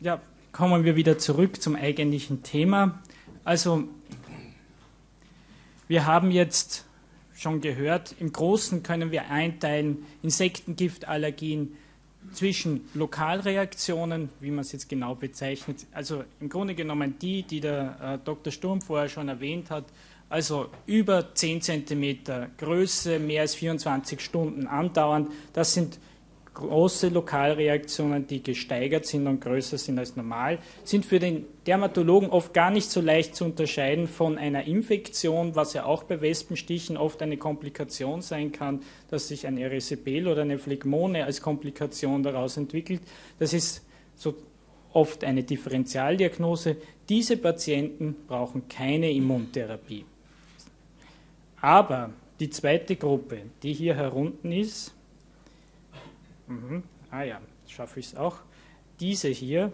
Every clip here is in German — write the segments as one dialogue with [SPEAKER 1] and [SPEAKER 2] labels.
[SPEAKER 1] ja, kommen wir wieder zurück zum eigentlichen Thema. Also, wir haben jetzt schon gehört, im Großen können wir einteilen Insektengiftallergien zwischen Lokalreaktionen, wie man es jetzt genau bezeichnet, also im Grunde genommen die, die der äh, Dr. Sturm vorher schon erwähnt hat, also über 10 cm Größe, mehr als 24 Stunden andauernd, das sind große Lokalreaktionen, die gesteigert sind und größer sind als normal, sind für den Dermatologen oft gar nicht so leicht zu unterscheiden von einer Infektion, was ja auch bei Wespenstichen oft eine Komplikation sein kann, dass sich ein Erysipeal oder eine Phlegmone als Komplikation daraus entwickelt. Das ist so oft eine Differentialdiagnose. Diese Patienten brauchen keine Immuntherapie. Aber die zweite Gruppe, die hier herunten ist, Mhm. Ah ja, schaffe ich es auch. Diese hier,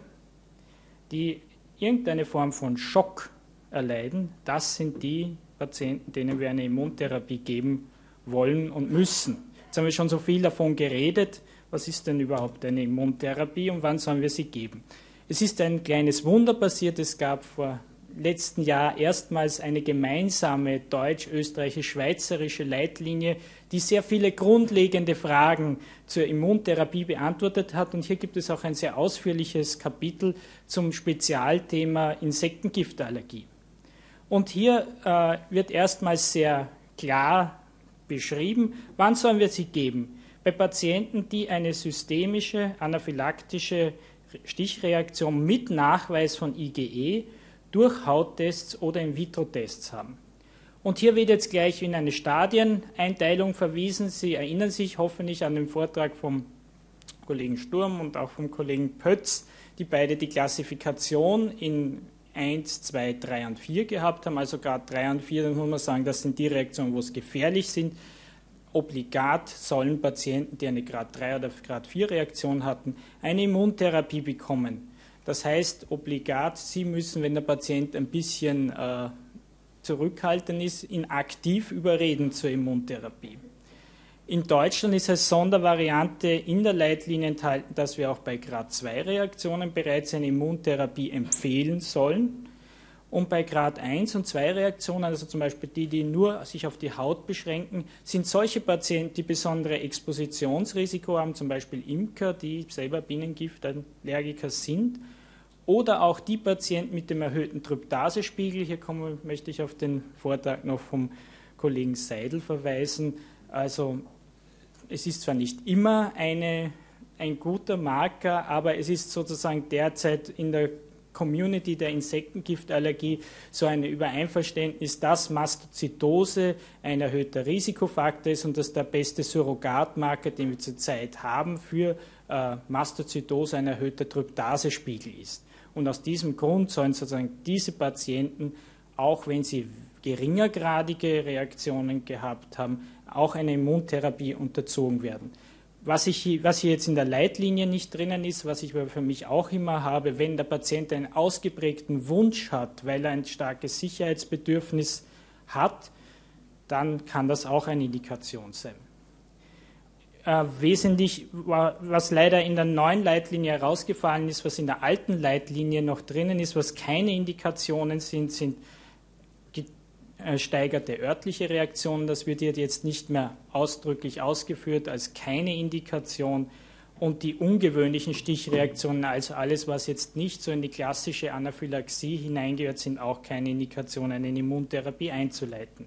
[SPEAKER 1] die irgendeine Form von Schock erleiden, das sind die Patienten, denen wir eine Immuntherapie geben wollen und müssen. Jetzt haben wir schon so viel davon geredet. Was ist denn überhaupt eine Immuntherapie und wann sollen wir sie geben? Es ist ein kleines Wunder passiert. Es gab vor letzten Jahr erstmals eine gemeinsame deutsch-österreichisch-schweizerische Leitlinie, die sehr viele grundlegende Fragen zur Immuntherapie beantwortet hat. Und hier gibt es auch ein sehr ausführliches Kapitel zum Spezialthema Insektengiftallergie. Und hier äh, wird erstmals sehr klar beschrieben, wann sollen wir sie geben. Bei Patienten, die eine systemische anaphylaktische Stichreaktion mit Nachweis von IgE durch Hauttests oder In-vitro-Tests haben. Und hier wird jetzt gleich in eine Stadieneinteilung verwiesen. Sie erinnern sich hoffentlich an den Vortrag vom Kollegen Sturm und auch vom Kollegen Pötz, die beide die Klassifikation in 1, 2, 3 und 4 gehabt haben. Also Grad 3 und 4, dann muss man sagen, das sind die Reaktionen, wo es gefährlich sind. Obligat sollen Patienten, die eine Grad 3 oder Grad 4 Reaktion hatten, eine Immuntherapie bekommen. Das heißt, obligat, Sie müssen, wenn der Patient ein bisschen äh, zurückhaltend ist, ihn aktiv überreden zur Immuntherapie. In Deutschland ist als Sondervariante in der Leitlinie enthalten, dass wir auch bei Grad 2 Reaktionen bereits eine Immuntherapie empfehlen sollen. Und bei Grad 1 und 2 Reaktionen, also zum Beispiel die, die nur sich auf die Haut beschränken, sind solche Patienten, die besondere Expositionsrisiko haben, zum Beispiel Imker, die selber Bienengiftallergiker sind, oder auch die Patienten mit dem erhöhten Tryptasespiegel. Hier komme, möchte ich auf den Vortrag noch vom Kollegen Seidel verweisen. Also es ist zwar nicht immer eine, ein guter Marker, aber es ist sozusagen derzeit in der Community der Insektengiftallergie so ein Übereinverständnis, dass Mastozytose ein erhöhter Risikofaktor ist und dass der beste Surrogatmarker, den wir zurzeit haben für äh, Mastozytose, ein erhöhter Tryptasespiegel ist. Und aus diesem Grund sollen sozusagen diese Patienten, auch wenn sie geringergradige Reaktionen gehabt haben, auch einer Immuntherapie unterzogen werden. Was, ich, was hier jetzt in der Leitlinie nicht drinnen ist, was ich für mich auch immer habe, wenn der Patient einen ausgeprägten Wunsch hat, weil er ein starkes Sicherheitsbedürfnis hat, dann kann das auch eine Indikation sein. Äh, wesentlich, was leider in der neuen Leitlinie herausgefallen ist, was in der alten Leitlinie noch drinnen ist, was keine Indikationen sind, sind äh, örtliche Reaktionen. Das wird hier jetzt nicht mehr ausdrücklich ausgeführt als keine Indikation. Und die ungewöhnlichen Stichreaktionen, also alles, was jetzt nicht so in die klassische Anaphylaxie hineingehört, sind auch keine Indikationen, eine Immuntherapie einzuleiten.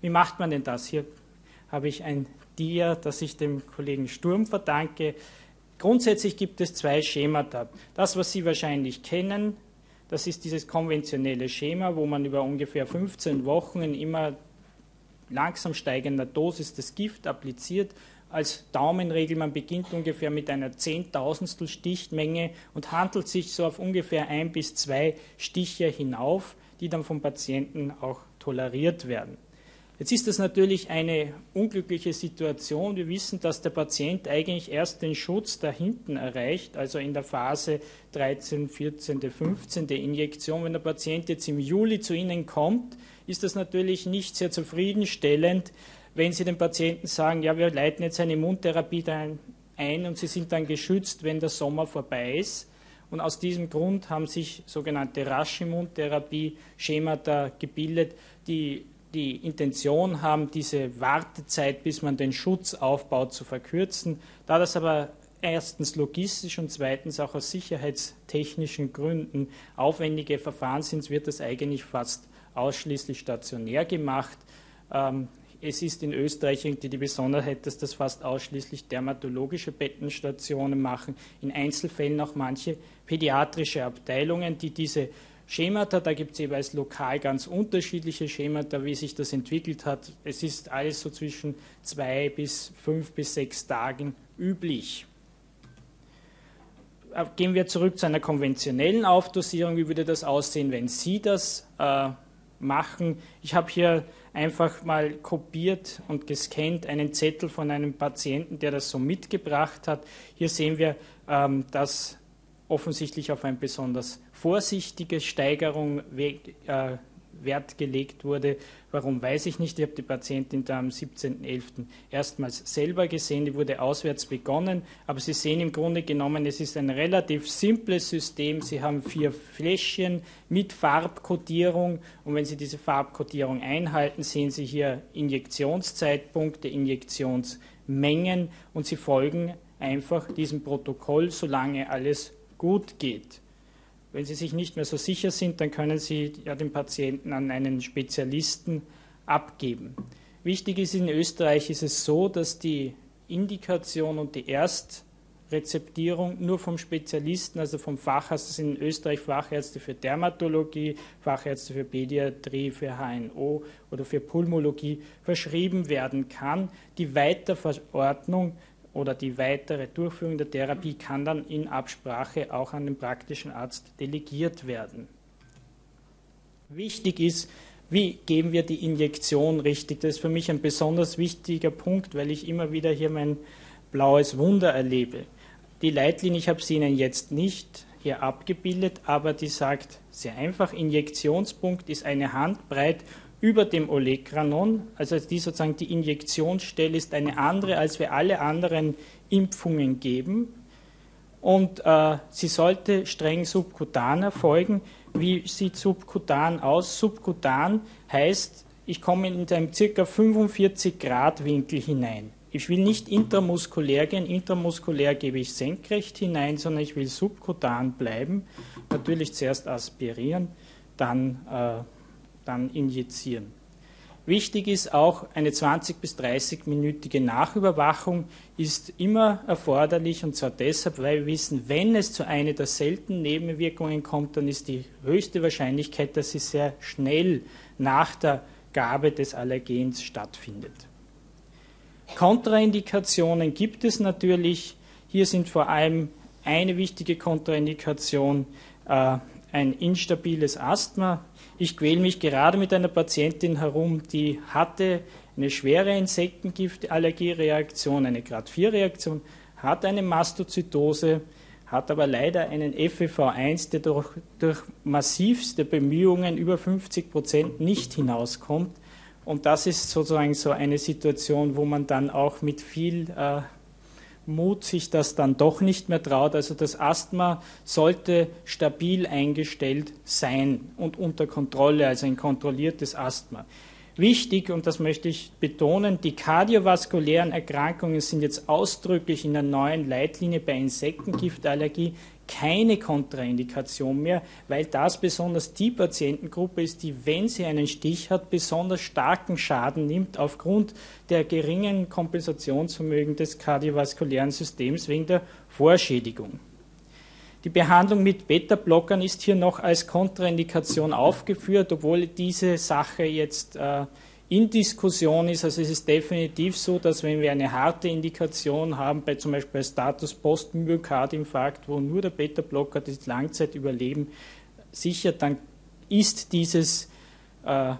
[SPEAKER 1] Wie macht man denn das? Hier habe ich ein Dia, das ich dem Kollegen Sturm verdanke. Grundsätzlich gibt es zwei Schemata. Das, was Sie wahrscheinlich kennen, das ist dieses konventionelle Schema, wo man über ungefähr 15 Wochen in immer langsam steigender Dosis das Gift appliziert. Als Daumenregel, man beginnt ungefähr mit einer Zehntausendstel Stichmenge und handelt sich so auf ungefähr ein bis zwei Stiche hinauf, die dann vom Patienten auch toleriert werden. Jetzt ist das natürlich eine unglückliche Situation. Wir wissen, dass der Patient eigentlich erst den Schutz da hinten erreicht, also in der Phase 13, 14, 15 Injektion. Wenn der Patient jetzt im Juli zu Ihnen kommt, ist das natürlich nicht sehr zufriedenstellend, wenn Sie dem Patienten sagen, ja, wir leiten jetzt eine Immuntherapie ein und Sie sind dann geschützt, wenn der Sommer vorbei ist Und aus diesem Grund haben sich sogenannte Raschimmuntherapie-Schemata gebildet, die die Intention haben, diese Wartezeit, bis man den Schutz aufbaut, zu verkürzen. Da das aber erstens logistisch und zweitens auch aus sicherheitstechnischen Gründen aufwendige Verfahren sind, wird das eigentlich fast ausschließlich stationär gemacht. Ähm, es ist in Österreich irgendwie die Besonderheit, dass das fast ausschließlich dermatologische Bettenstationen machen, in Einzelfällen auch manche pädiatrische Abteilungen, die diese Schemata, da gibt es jeweils lokal ganz unterschiedliche Schemata, wie sich das entwickelt hat. Es ist alles so zwischen zwei bis fünf bis sechs Tagen üblich. Äh, gehen wir zurück zu einer konventionellen Aufdosierung. Wie würde das aussehen, wenn Sie das äh, machen? Ich habe hier einfach mal kopiert und gescannt einen Zettel von einem Patienten, der das so mitgebracht hat. Hier sehen wir, ähm, dass offensichtlich auf eine besonders vorsichtige Steigerung äh, Wert gelegt wurde. Warum weiß ich nicht. Ich habe die Patientin da am 17.11. erstmals selber gesehen. Die wurde auswärts begonnen. Aber Sie sehen im Grunde genommen, es ist ein relativ simples System. Sie haben vier Fläschchen mit Farbkodierung. Und wenn Sie diese Farbkodierung einhalten, sehen Sie hier Injektionszeitpunkte, Injektionsmengen und Sie folgen einfach diesem Protokoll, solange alles gut geht. Wenn Sie sich nicht mehr so sicher sind, dann können Sie ja den Patienten an einen Spezialisten abgeben. Wichtig ist, in Österreich ist es so, dass die Indikation und die Erstrezeptierung nur vom Spezialisten, also vom Facharzt, das sind in Österreich Fachärzte für Dermatologie, Fachärzte für Pädiatrie, für HNO oder für Pulmologie verschrieben werden kann. Die Weiterverordnung oder die weitere Durchführung der Therapie kann dann in Absprache auch an den praktischen Arzt delegiert werden. Wichtig ist, wie geben wir die Injektion richtig? Das ist für mich ein besonders wichtiger Punkt, weil ich immer wieder hier mein blaues Wunder erlebe. Die Leitlinie, ich habe sie Ihnen jetzt nicht hier abgebildet, aber die sagt sehr einfach, Injektionspunkt ist eine Handbreit über dem Olekranon, also die sozusagen die Injektionsstelle ist eine andere, als wir alle anderen Impfungen geben. Und äh, sie sollte streng subkutan erfolgen. Wie sieht subkutan aus? Subkutan heißt, ich komme in einem ca. 45 Grad Winkel hinein. Ich will nicht intramuskulär gehen, intramuskulär gebe ich senkrecht hinein, sondern ich will subkutan bleiben. Natürlich zuerst aspirieren, dann äh, dann injizieren. Wichtig ist auch, eine 20- bis 30-minütige Nachüberwachung ist immer erforderlich und zwar deshalb, weil wir wissen, wenn es zu einer der seltenen Nebenwirkungen kommt, dann ist die höchste Wahrscheinlichkeit, dass sie sehr schnell nach der Gabe des Allergens stattfindet. Kontraindikationen gibt es natürlich. Hier sind vor allem eine wichtige Kontraindikation äh, ein instabiles Asthma. Ich quäle mich gerade mit einer Patientin herum, die hatte eine schwere Insektengiftallergiereaktion, eine Grad-4-Reaktion, hat eine Mastozytose, hat aber leider einen FEV1, der durch, durch massivste Bemühungen über 50 Prozent nicht hinauskommt. Und das ist sozusagen so eine Situation, wo man dann auch mit viel äh, Mut sich das dann doch nicht mehr traut. Also das Asthma sollte stabil eingestellt sein und unter Kontrolle, also ein kontrolliertes Asthma. Wichtig, und das möchte ich betonen, die kardiovaskulären Erkrankungen sind jetzt ausdrücklich in der neuen Leitlinie bei Insektengiftallergie keine Kontraindikation mehr, weil das besonders die Patientengruppe ist, die, wenn sie einen Stich hat, besonders starken Schaden nimmt aufgrund der geringen Kompensationsvermögen des kardiovaskulären Systems wegen der Vorschädigung. Die Behandlung mit Beta-Blockern ist hier noch als Kontraindikation aufgeführt, obwohl diese Sache jetzt äh, in Diskussion ist. Also es ist definitiv so, dass wenn wir eine harte Indikation haben, bei zum Beispiel Status Postmyokardinfarkt, wo nur der Beta-Blocker das Langzeitüberleben sichert, dann ist dieses äh,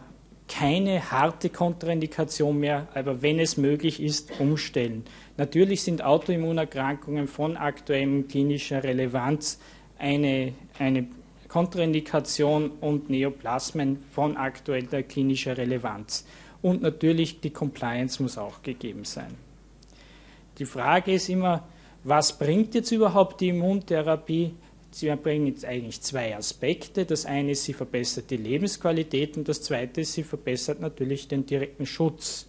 [SPEAKER 1] keine harte Kontraindikation mehr, aber wenn es möglich ist, umstellen. Natürlich sind Autoimmunerkrankungen von aktuellem klinischer Relevanz eine, eine Kontraindikation und Neoplasmen von aktueller klinischer Relevanz. Und natürlich die Compliance muss auch gegeben sein. Die Frage ist immer, was bringt jetzt überhaupt die Immuntherapie? Sie erbringen jetzt eigentlich zwei Aspekte. Das eine ist, sie verbessert die Lebensqualität und das zweite ist, sie verbessert natürlich den direkten Schutz.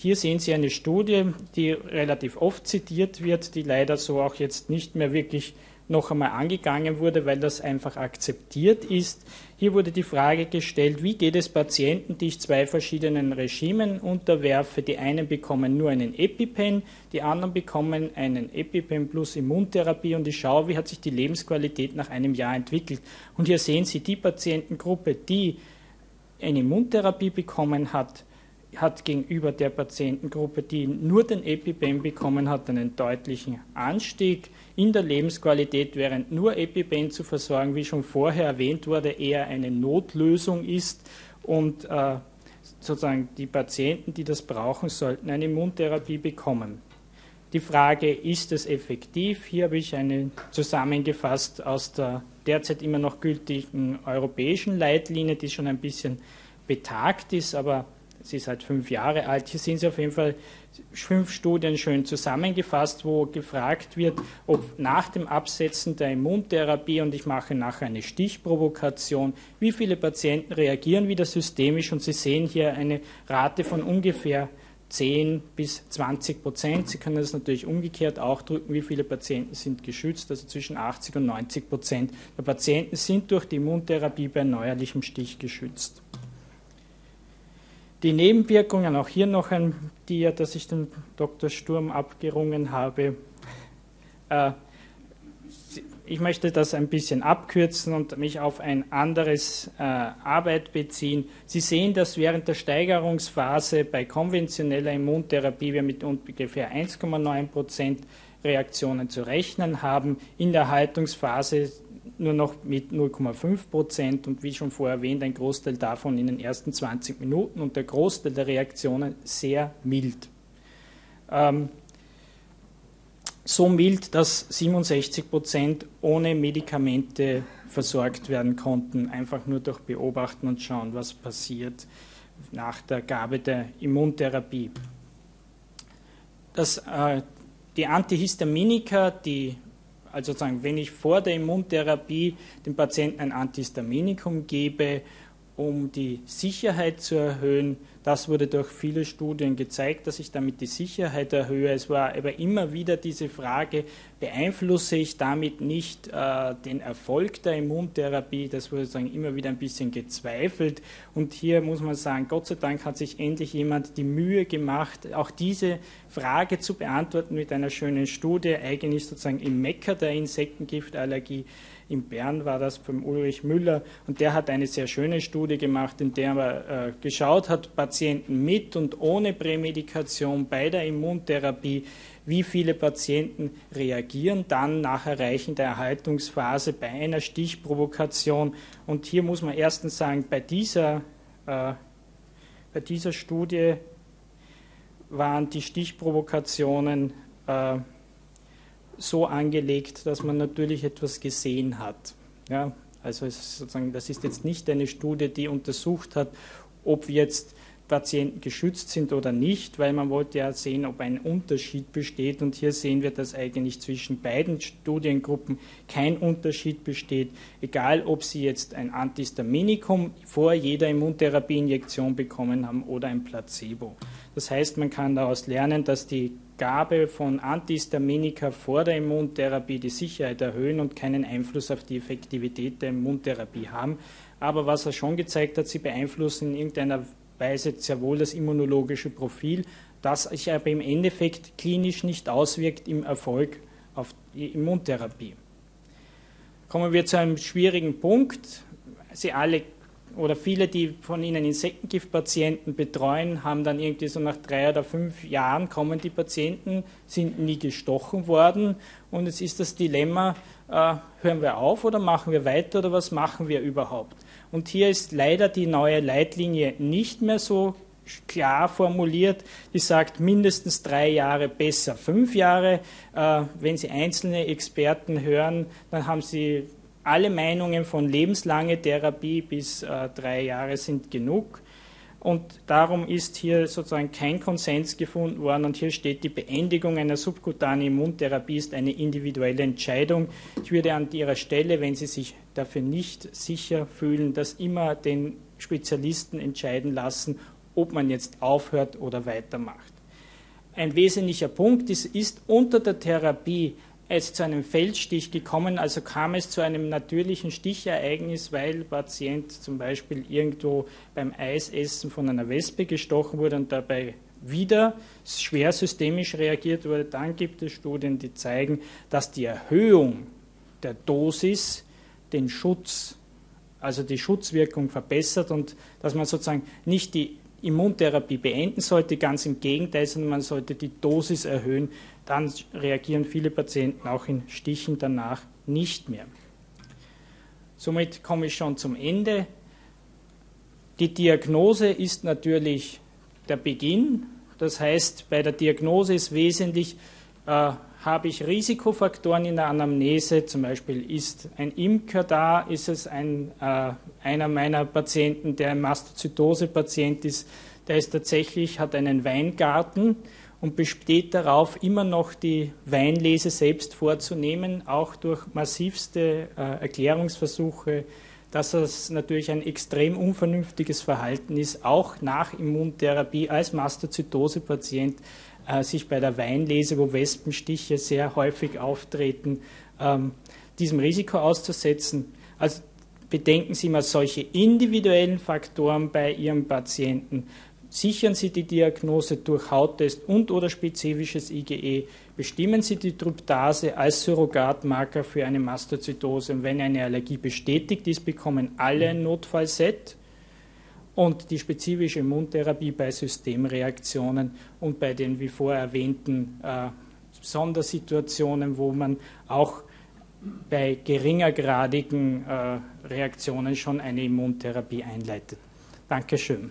[SPEAKER 1] Hier sehen Sie eine Studie, die relativ oft zitiert wird, die leider so auch jetzt nicht mehr wirklich noch einmal angegangen wurde, weil das einfach akzeptiert ist. Hier wurde die Frage gestellt, wie geht es Patienten, die ich zwei verschiedenen Regimen unterwerfe? Die einen bekommen nur einen EpiPen, die anderen bekommen einen EpiPen plus Immuntherapie und ich schaue, wie hat sich die Lebensqualität nach einem Jahr entwickelt. Und hier sehen Sie die Patientengruppe, die eine Immuntherapie bekommen hat, hat gegenüber der Patientengruppe, die nur den EpiPen bekommen hat, einen deutlichen Anstieg in der Lebensqualität, während nur EpiPen zu versorgen, wie schon vorher erwähnt wurde, eher eine Notlösung ist und äh, sozusagen die Patienten, die das brauchen, sollten eine Immuntherapie bekommen. Die Frage, ist es effektiv? Hier habe ich eine zusammengefasst aus der derzeit immer noch gültigen europäischen Leitlinie, die schon ein bisschen betagt ist, aber sie ist halt fünf Jahre alt. Hier sind Sie auf jeden Fall fünf Studien schön zusammengefasst, wo gefragt wird, ob nach dem Absetzen der Immuntherapie, und ich mache nachher eine Stichprovokation, wie viele Patienten reagieren wieder systemisch. Und Sie sehen hier eine Rate von ungefähr 10 bis 20 Prozent. Sie können das natürlich umgekehrt auch drücken, wie viele Patienten sind geschützt. Also zwischen 80 und 90 Prozent der Patienten sind durch die Immuntherapie bei neuerlichem Stich geschützt. Die Nebenwirkungen, auch hier noch ein Dia, das ich dem Dr. Sturm abgerungen habe. Äh, ich möchte das ein bisschen abkürzen und mich auf ein anderes äh, Arbeit beziehen. Sie sehen, dass während der Steigerungsphase bei konventioneller Immuntherapie wir mit ungefähr 1,9 Prozent Reaktionen zu rechnen haben. In der Haltungsphase nur noch mit 0,5 Prozent und wie schon vorher erwähnt, ein Großteil davon in den ersten 20 Minuten und der Großteil der Reaktionen sehr mild. Ähm, so mild, dass 67 Prozent ohne Medikamente versorgt werden konnten, einfach nur durch Beobachten und schauen, was passiert nach der Gabe der Immuntherapie. Das, äh, die Antihistaminika, die also sagen, wenn ich vor der Immuntherapie dem Patienten ein Antihistaminikum gebe, um die Sicherheit zu erhöhen, das wurde durch viele Studien gezeigt, dass ich damit die Sicherheit erhöhe. Es war aber immer wieder diese Frage, beeinflusse ich damit nicht äh, den Erfolg der Immuntherapie? Das wurde sagen, immer wieder ein bisschen gezweifelt. Und hier muss man sagen, Gott sei Dank hat sich endlich jemand die Mühe gemacht, auch diese Frage zu beantworten mit einer schönen Studie, eigentlich sozusagen im Mecker der Insektengiftallergie in Bern war das vom Ulrich Müller und der hat eine sehr schöne Studie gemacht, in der er äh, geschaut hat, Patienten mit und ohne Prämedikation bei der Immuntherapie, wie viele Patienten reagieren dann nach Erreichen der Erhaltungsphase bei einer Stichprovokation. Und hier muss man erstens sagen, bei dieser, äh, bei dieser Studie waren die Stichprovokationen äh, so angelegt, dass man natürlich etwas gesehen hat. Ja, also sozusagen, das ist jetzt nicht eine Studie, die untersucht hat, ob jetzt Patienten geschützt sind oder nicht, weil man wollte ja sehen, ob ein Unterschied besteht. Und hier sehen wir, dass eigentlich zwischen beiden Studiengruppen kein Unterschied besteht, egal ob sie jetzt ein Antihistaminikum vor jeder Immuntherapieinjektion bekommen haben oder ein Placebo. Das heißt, man kann daraus lernen, dass die Gabe von Antihistaminika vor der Immuntherapie die Sicherheit erhöhen und keinen Einfluss auf die Effektivität der Immuntherapie haben. Aber was er schon gezeigt hat, sie beeinflussen in irgendeiner Weise sehr wohl das immunologische Profil, das sich aber im Endeffekt klinisch nicht auswirkt im Erfolg auf die Immuntherapie. Kommen wir zu einem schwierigen Punkt. Sie alle oder viele, die von Ihnen Insektengiftpatienten betreuen, haben dann irgendwie so nach drei oder fünf Jahren kommen die Patienten, sind nie gestochen worden und es ist das Dilemma, äh, hören wir auf oder machen wir weiter oder was machen wir überhaupt? Und hier ist leider die neue Leitlinie nicht mehr so klar formuliert, die sagt mindestens drei Jahre, besser fünf Jahre. Äh, wenn Sie einzelne Experten hören, dann haben Sie alle Meinungen von lebenslange Therapie bis äh, drei Jahre sind genug. Und darum ist hier sozusagen kein Konsens gefunden worden. Und hier steht, die Beendigung einer subkutanen Immuntherapie ist eine individuelle Entscheidung. Ich würde an Ihrer Stelle, wenn Sie sich dafür nicht sicher fühlen, das immer den Spezialisten entscheiden lassen, ob man jetzt aufhört oder weitermacht. Ein wesentlicher Punkt ist, ist unter der Therapie es zu einem Feldstich gekommen, also kam es zu einem natürlichen Stichereignis, weil Patient zum Beispiel irgendwo beim Eisessen von einer Wespe gestochen wurde und dabei wieder schwer systemisch reagiert wurde, dann gibt es Studien, die zeigen, dass die Erhöhung der Dosis den Schutz, also die Schutzwirkung verbessert und dass man sozusagen nicht die Immuntherapie beenden sollte, ganz im Gegenteil, sondern man sollte die Dosis erhöhen, dann reagieren viele Patienten auch in Stichen danach nicht mehr. Somit komme ich schon zum Ende. Die Diagnose ist natürlich der Beginn. Das heißt, bei der Diagnose ist wesentlich, äh, habe ich Risikofaktoren in der Anamnese, zum Beispiel ist ein Imker da, ist es ein, äh, einer meiner Patienten, der ein Mastozytose-Patient ist, der ist tatsächlich, hat einen Weingarten und besteht darauf, immer noch die Weinlese selbst vorzunehmen, auch durch massivste äh, Erklärungsversuche, dass es natürlich ein extrem unvernünftiges Verhalten ist, auch nach Immuntherapie als Mastozytose-Patient äh, sich bei der Weinlese, wo Wespenstiche sehr häufig auftreten, ähm, diesem Risiko auszusetzen. Also bedenken Sie mal solche individuellen Faktoren bei Ihrem Patienten Sichern Sie die Diagnose durch Hauttest und oder spezifisches IgE. Bestimmen Sie die Tryptase als Surrogatmarker für eine Mastozytose. Und wenn eine Allergie bestätigt ist, bekommen alle ein Notfallset und die spezifische Immuntherapie bei Systemreaktionen und bei den wie vorher erwähnten äh, Sondersituationen, wo man auch bei geringergradigen äh, Reaktionen schon eine Immuntherapie einleitet. Dankeschön.